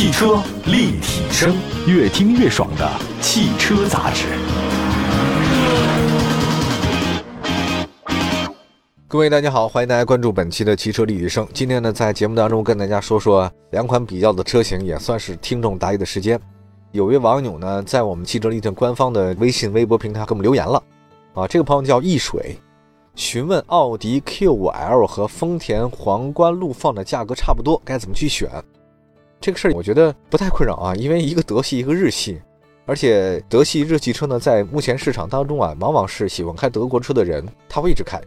汽车立体声，越听越爽的汽车杂志。各位大家好，欢迎大家关注本期的汽车立体声。今天呢，在节目当中跟大家说说两款比较的车型，也算是听众答疑的时间。有位网友呢，在我们汽车立体官方的微信、微博平台给我们留言了啊，这个朋友叫易水，询问奥迪 Q5L 和丰田皇冠陆放的价格差不多，该怎么去选？这个事儿我觉得不太困扰啊，因为一个德系，一个日系，而且德系日系车呢，在目前市场当中啊，往往是喜欢开德国车的人，他会一直开。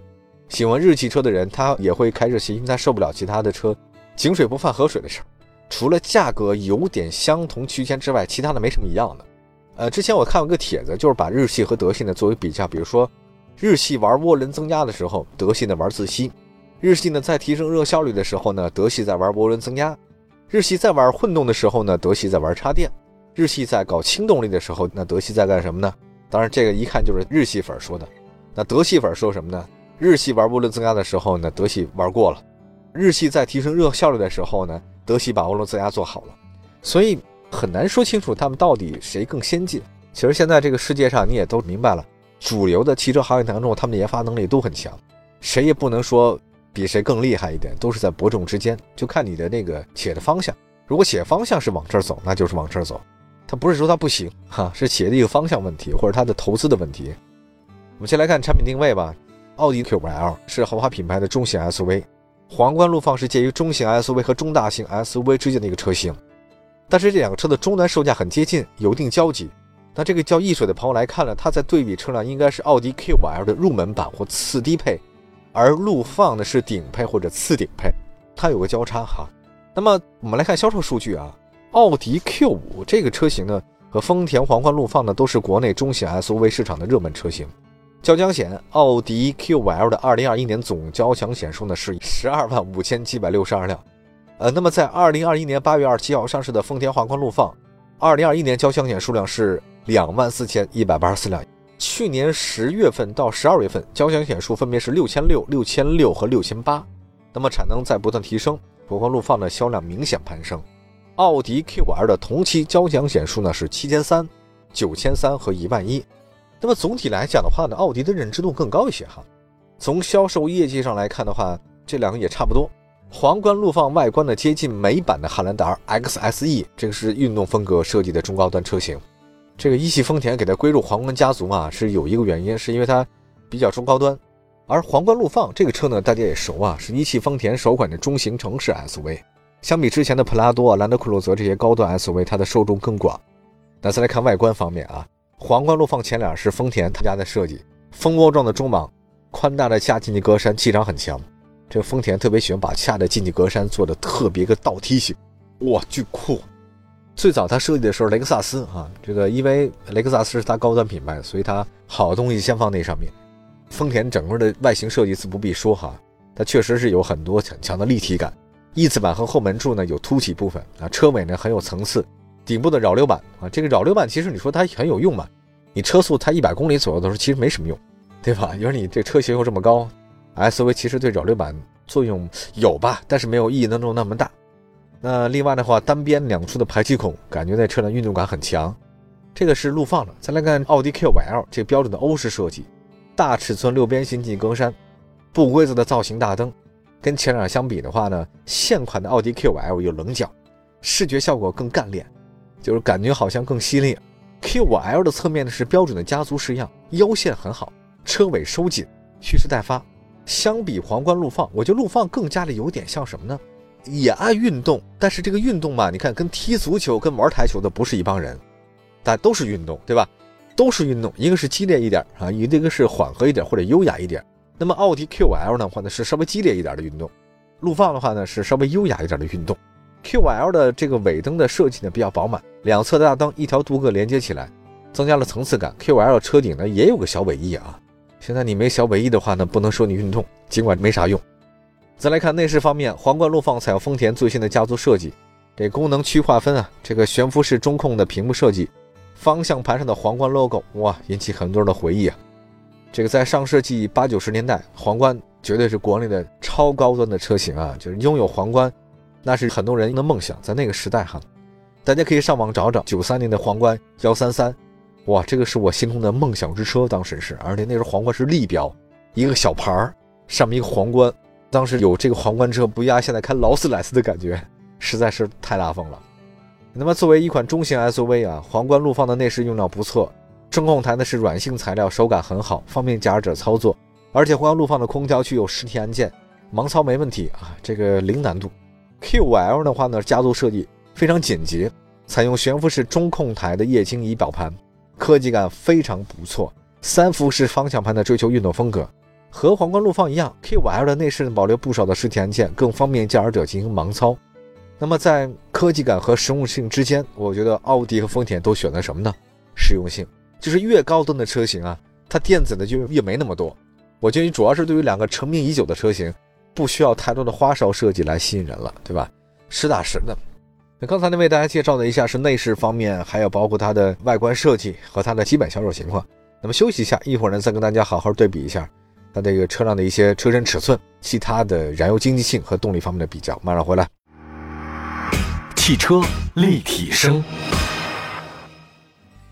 喜欢日系车的人，他也会开日系，因为他受不了其他的车井水不犯河水的事儿。除了价格有点相同区间之外，其他的没什么一样的。呃，之前我看过一个帖子，就是把日系和德系呢作为比较，比如说日系玩涡轮增压的时候，德系呢玩自吸；日系呢在提升热效率的时候呢，德系在玩涡轮增压；日系在玩混动的时候呢，德系在玩插电；日系在搞轻动力的时候，那德系在干什么呢？当然，这个一看就是日系粉说的。那德系粉说什么呢？日系玩涡轮增压的时候呢，德系玩过了；日系在提升热效率的时候呢，德系把涡轮增压做好了。所以很难说清楚他们到底谁更先进。其实现在这个世界上你也都明白了，主流的汽车行业当中，他们的研发能力都很强，谁也不能说比谁更厉害一点，都是在伯仲之间，就看你的那个企业的方向。如果企业方向是往这儿走，那就是往这儿走，它不是说它不行哈，是企业的一个方向问题，或者它的投资的问题。我们先来看产品定位吧。奥迪 Q5L 是豪华品牌的中型 SUV，皇冠陆放是介于中型 SUV 和中大型 SUV 之间的一个车型，但是这两个车的终端售价很接近，有一定交集。那这个叫易水的朋友来看了，他在对比车辆应该是奥迪 Q5L 的入门版或次低配，而陆放呢是顶配或者次顶配，它有个交叉哈。那么我们来看销售数据啊，奥迪 Q5 这个车型呢和丰田皇冠陆放呢都是国内中型 SUV 市场的热门车型。交强险，奥迪 Q5L 的2021年总交强险数呢是十二万五千七百六十二辆。呃，那么在2021年8月27号上市的丰田皇冠陆放，2021年交强险数量是两万四千一百八十四辆。去年十月份到十二月份，交强险数分别是六千六、六千六和六千八。那么产能在不断提升，皇冠陆放的销量明显攀升。奥迪 Q5L 的同期交强险数呢是七千三、九千三和一万一。那么总体来讲的话呢，奥迪的认知度更高一些哈。从销售业绩上来看的话，这两个也差不多。皇冠陆放外观呢接近美版的汉兰达 XSE，这个是运动风格设计的中高端车型。这个一汽丰田给它归入皇冠家族嘛，是有一个原因，是因为它比较中高端。而皇冠陆放这个车呢，大家也熟啊，是一汽丰田首款的中型城市 SUV。相比之前的普拉多、兰德酷路泽这些高端 SUV，它的受众更广。那再来看外观方面啊。皇冠陆放前脸是丰田他家的设计，蜂窝状的中网，宽大的下进气格栅气场很强。这个丰田特别喜欢把下的进气格栅做的特别个倒梯形，哇，巨酷！最早他设计的时候，雷克萨斯啊，这个因为雷克萨斯是他高端品牌，所以它好东西先放那上面。丰田整个的外形设计自不必说哈，它确实是有很多很强的立体感。翼子板和后门处呢有凸起部分啊，车尾呢很有层次。顶部的扰流板啊，这个扰流板其实你说它很有用吗？你车速才一百公里左右的时候，其实没什么用，对吧？因为你这车型又这么高，SUV 其实对扰流板作用有吧，但是没有意义当中那么大。那另外的话，单边两处的排气孔，感觉那车辆运动感很强。这个是陆放的。再来看奥迪 Q5L，这标准的欧式设计，大尺寸六边形进气格栅，不规则的造型大灯。跟前脸相比的话呢，现款的奥迪 Q5L 有棱角，视觉效果更干练。就是感觉好像更犀利。Q5L 的侧面呢是标准的家族式样，腰线很好，车尾收紧，蓄势待发。相比皇冠陆放，我觉得陆放更加的有点像什么呢？也爱运动，但是这个运动嘛，你看跟踢足球、跟玩台球的不是一帮人，但都是运动，对吧？都是运动，一个是激烈一点啊，一个是缓和一点或者优雅一点。那么奥迪 Q5L 的话呢是稍微激烈一点的运动，陆放的话呢是稍微优雅一点的运动。Q5L 的这个尾灯的设计呢比较饱满，两侧的大灯一条镀铬连接起来，增加了层次感。QL 车顶呢也有个小尾翼啊，现在你没小尾翼的话呢，不能说你运动，尽管没啥用。再来看内饰方面，皇冠陆放采用丰田最新的家族设计，这功能区划分啊，这个悬浮式中控的屏幕设计，方向盘上的皇冠 logo，哇，引起很多人的回忆啊。这个在上世纪八九十年代，皇冠绝对是国内的超高端的车型啊，就是拥有皇冠。那是很多人的梦想，在那个时代哈，大家可以上网找找九三年的皇冠幺三三，哇，这个是我心中的梦想之车，当时是，而且那时候皇冠是立标，一个小牌儿，上面一个皇冠，当时有这个皇冠车，不压现在开劳斯莱斯的感觉，实在是太大风了。那么作为一款中型 SUV 啊，皇冠陆放的内饰用料不错，中控台呢是软性材料，手感很好，方便驾驶者操作，而且皇冠陆放的空调区有实体按键，盲操没问题啊，这个零难度。Q5L 的话呢，家族设计非常简洁，采用悬浮式中控台的液晶仪表盘，科技感非常不错。三辐式方向盘的追求运动风格，和皇冠陆放一样，Q5L 的内饰保留不少的实体按键，更方便驾驶者进行盲操。那么在科技感和实用性之间，我觉得奥迪和丰田都选择什么呢？实用性，就是越高端的车型啊，它电子的就越没那么多。我觉得主要是对于两个成名已久的车型。不需要太多的花哨设计来吸引人了，对吧？实打实的。那刚才呢为大家介绍了一下是内饰方面，还有包括它的外观设计和它的基本销售情况。那么休息一下，一会儿呢再跟大家好好对比一下它这个车辆的一些车身尺寸、其他的燃油经济性和动力方面的比较。马上回来。汽车立体声。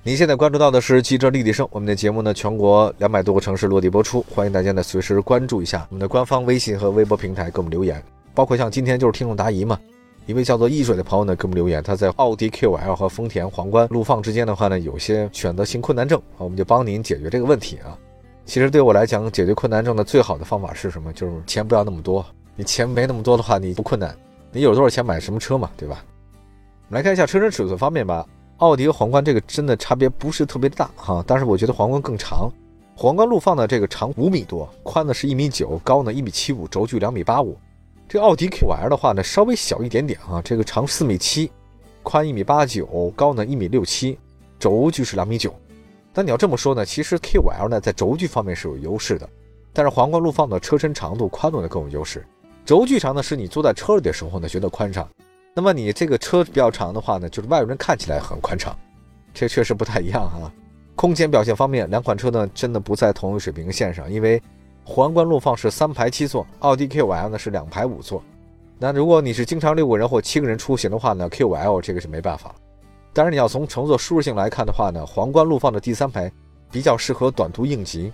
您现在关注到的是汽车立体声，我们的节目呢，全国两百多个城市落地播出，欢迎大家呢随时关注一下我们的官方微信和微博平台，给我们留言。包括像今天就是听众答疑嘛，一位叫做易水的朋友呢给我们留言，他在奥迪 Q5L 和丰田皇冠陆放之间的话呢，有些选择性困难症，我们就帮您解决这个问题啊。其实对我来讲，解决困难症的最好的方法是什么？就是钱不要那么多。你钱没那么多的话，你不困难。你有多少钱买什么车嘛，对吧？我们来看一下车身尺寸方面吧。奥迪和皇冠这个真的差别不是特别大哈，但是我觉得皇冠更长。皇冠陆放的这个长五米多，宽呢是一米九，高呢一米七五，轴距两米八五。这奥迪 QL 的话呢稍微小一点点啊，这个长四米七，宽一米八九，高呢一米六七，轴距是两米九。但你要这么说呢，其实 Q5L 呢在轴距方面是有优势的，但是皇冠陆放的车身长度、宽度呢更有优势。轴距长呢是你坐在车里的时候呢觉得宽敞。那么你这个车比较长的话呢，就是外人看起来很宽敞，这确实不太一样哈。空间表现方面，两款车呢真的不在同一水平线上，因为皇冠陆放是三排七座，奥迪 Q5L 呢是两排五座。那如果你是经常六个人或七个人出行的话呢，Q5L 这个是没办法。当然你要从乘坐舒适性来看的话呢，皇冠陆放的第三排比较适合短途应急。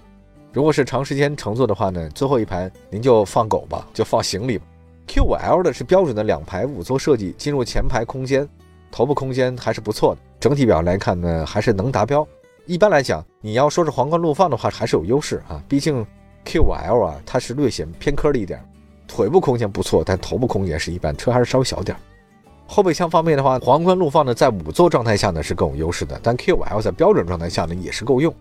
如果是长时间乘坐的话呢，最后一排您就放狗吧，就放行李吧。Q5L 的是标准的两排五座设计，进入前排空间，头部空间还是不错的。整体表来看呢，还是能达标。一般来讲，你要说是皇冠陆放的话，还是有优势啊。毕竟 Q5L 啊，它是略显偏科了一点，腿部空间不错，但头部空间是一般，车还是稍微小点儿。后备箱方面的话，皇冠陆放呢，在五座状态下呢是更有优势的，但 Q5L 在标准状态下呢也是够用。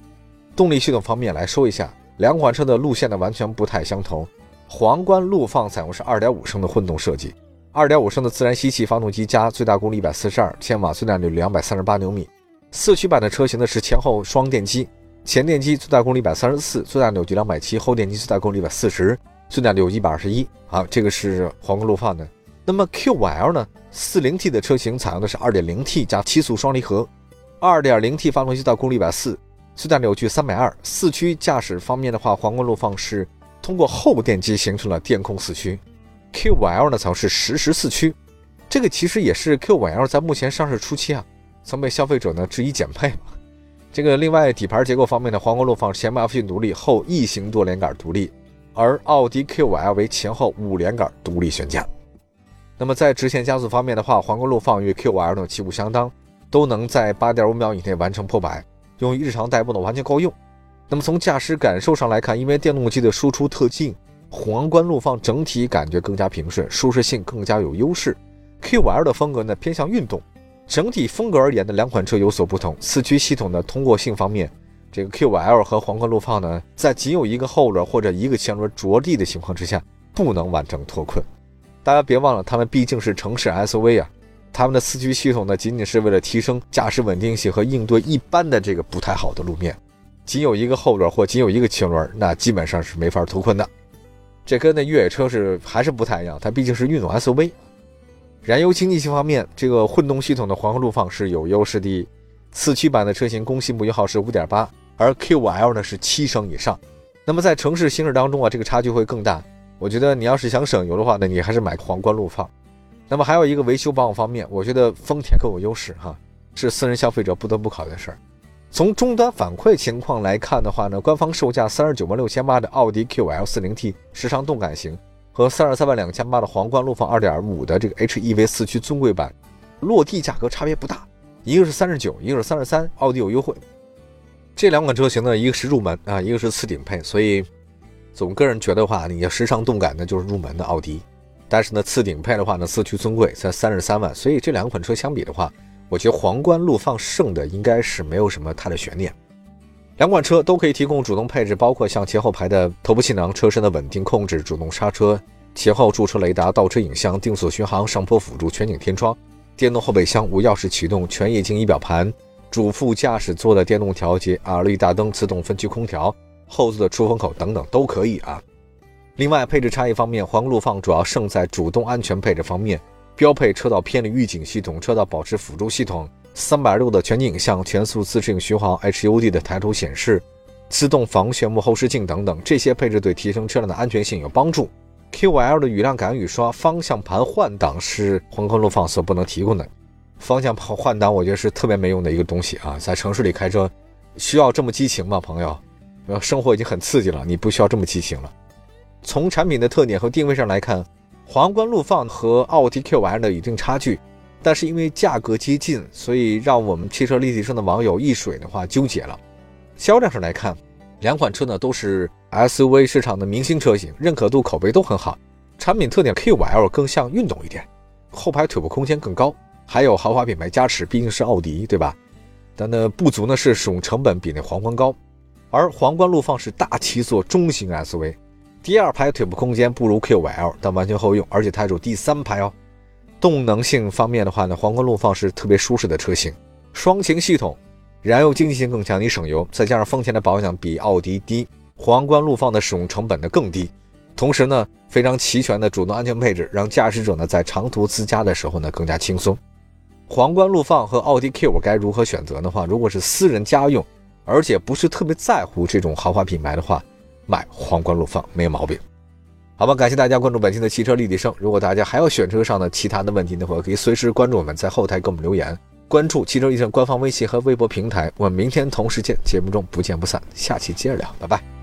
动力系统方面来说一下，两款车的路线呢完全不太相同。皇冠陆放采用是2.5升的混动设计，2.5升的自然吸气发动机加最大功率142千瓦，最大扭力238牛米。四驱版的车型呢是前后双电机，前电机最大功率134，最大扭矩270；后电机最大功率140，最大扭矩121。好，这个是皇冠陆放的。那么 Q5L 呢？4.0T 的车型采用的是 2.0T 加七速双离合，2.0T 发动机最大功率140，最大扭矩320。四驱驾驶方面的话，皇冠陆放是。通过后电机形成了电控四驱，Q5L 呢则是实时四驱，这个其实也是 Q5L 在目前上市初期啊，曾被消费者呢质疑减配这个另外底盘结构方面呢，皇冠陆放前麦弗逊独立，后异形多连杆独立，而奥迪 Q5L 为前后五连杆独立悬架。那么在直线加速方面的话，皇冠陆放与 Q5L 呢旗鼓相当，都能在八点五秒以内完成破百，用于日常代步呢完全够用。那么从驾驶感受上来看，因为电动机的输出特近，皇冠陆放整体感觉更加平顺，舒适性更加有优势。Q5L 的风格呢偏向运动，整体风格而言呢两款车有所不同。四驱系统的通过性方面，这个 Q5L 和皇冠陆放呢在仅有一个后轮或者一个前轮着地的情况之下，不能完成脱困。大家别忘了，他们毕竟是城市 SUV 啊，他们的四驱系统呢仅仅是为了提升驾驶稳定性和应对一般的这个不太好的路面。仅有一个后轮或仅有一个前轮，那基本上是没法脱困的。这跟那越野车是还是不太一样，它毕竟是运动 SUV。燃油经济性方面，这个混动系统的皇冠陆放是有优势的。四驱版的车型工信部油耗是五点八，而 Q5L 呢是七升以上。那么在城市行驶当中啊，这个差距会更大。我觉得你要是想省油的话呢，你还是买皇冠陆放。那么还有一个维修保养方面，我觉得丰田更有优势哈，是私人消费者不得不考虑的事儿。从终端反馈情况来看的话呢，官方售价三十九万六千八的奥迪 Q5L 四零 T 时尚动感型和三十三万两千八的皇冠陆放二点五的这个 HEV 四驱尊贵版，落地价格差别不大，一个是三十九，一个是三十三，奥迪有优惠。这两款车型呢，一个是入门啊，一个是次顶配，所以总个人觉得话，你要时尚动感那就是入门的奥迪。但是呢，次顶配的话呢，四驱尊贵才三十三万，所以这两款车相比的话，我觉得皇冠陆放胜的应该是没有什么太的悬念。两款车都可以提供主动配置，包括像前后排的头部气囊、车身的稳定控制、主动刹车、前后驻车雷达、倒车影像、定速巡航、上坡辅助、全景天窗、电动后备箱、无钥匙启动、全液晶仪表盘、主副驾驶座的电动调节、LED 大灯、自动分区空调、后座的出风口等等都可以啊。另外，配置差异方面，皇冠陆放主要胜在主动安全配置方面，标配车道偏离预警系统、车道保持辅助系统、三百六的全景影像、全速自适应巡航、HUD 的抬头显示、自动防眩目后视镜等等，这些配置对提升车辆的安全性有帮助。Q5L 的雨量感雨刷、方向盘换挡是皇冠陆放所不能提供的。方向盘换挡，我觉得是特别没用的一个东西啊，在城市里开车需要这么激情吗，朋友？生活已经很刺激了，你不需要这么激情了。从产品的特点和定位上来看，皇冠陆放和奥迪 Q5L 的一定差距，但是因为价格接近，所以让我们汽车立体声的网友一水的话纠结了。销量上来看，两款车呢都是 SUV 市场的明星车型，认可度、口碑都很好。产品特点 Q5L 更像运动一点，后排腿部空间更高，还有豪华品牌加持，毕竟是奥迪，对吧？但呢不足呢是使用成本比那皇冠高，而皇冠陆放是大七座中型 SUV。第二排腿部空间不如 Q5L，但完全够用，而且它有第三排哦。动能性方面的话呢，皇冠陆放是特别舒适的车型，双擎系统，燃油经济性更强，你省油，再加上丰田的保养比奥迪低，皇冠陆放的使用成本呢更低，同时呢非常齐全的主动安全配置，让驾驶者呢在长途自驾的时候呢更加轻松。皇冠陆放和奥迪 Q 该如何选择的话，如果是私人家用，而且不是特别在乎这种豪华品牌的话。买皇冠陆放没有毛病，好吧？感谢大家关注本期的汽车立体声。如果大家还有选车上的其他的问题的话，可以随时关注我们，在后台给我们留言。关注汽车立体声官方微信和微博平台。我们明天同时见，节目中不见不散。下期接着聊，拜拜。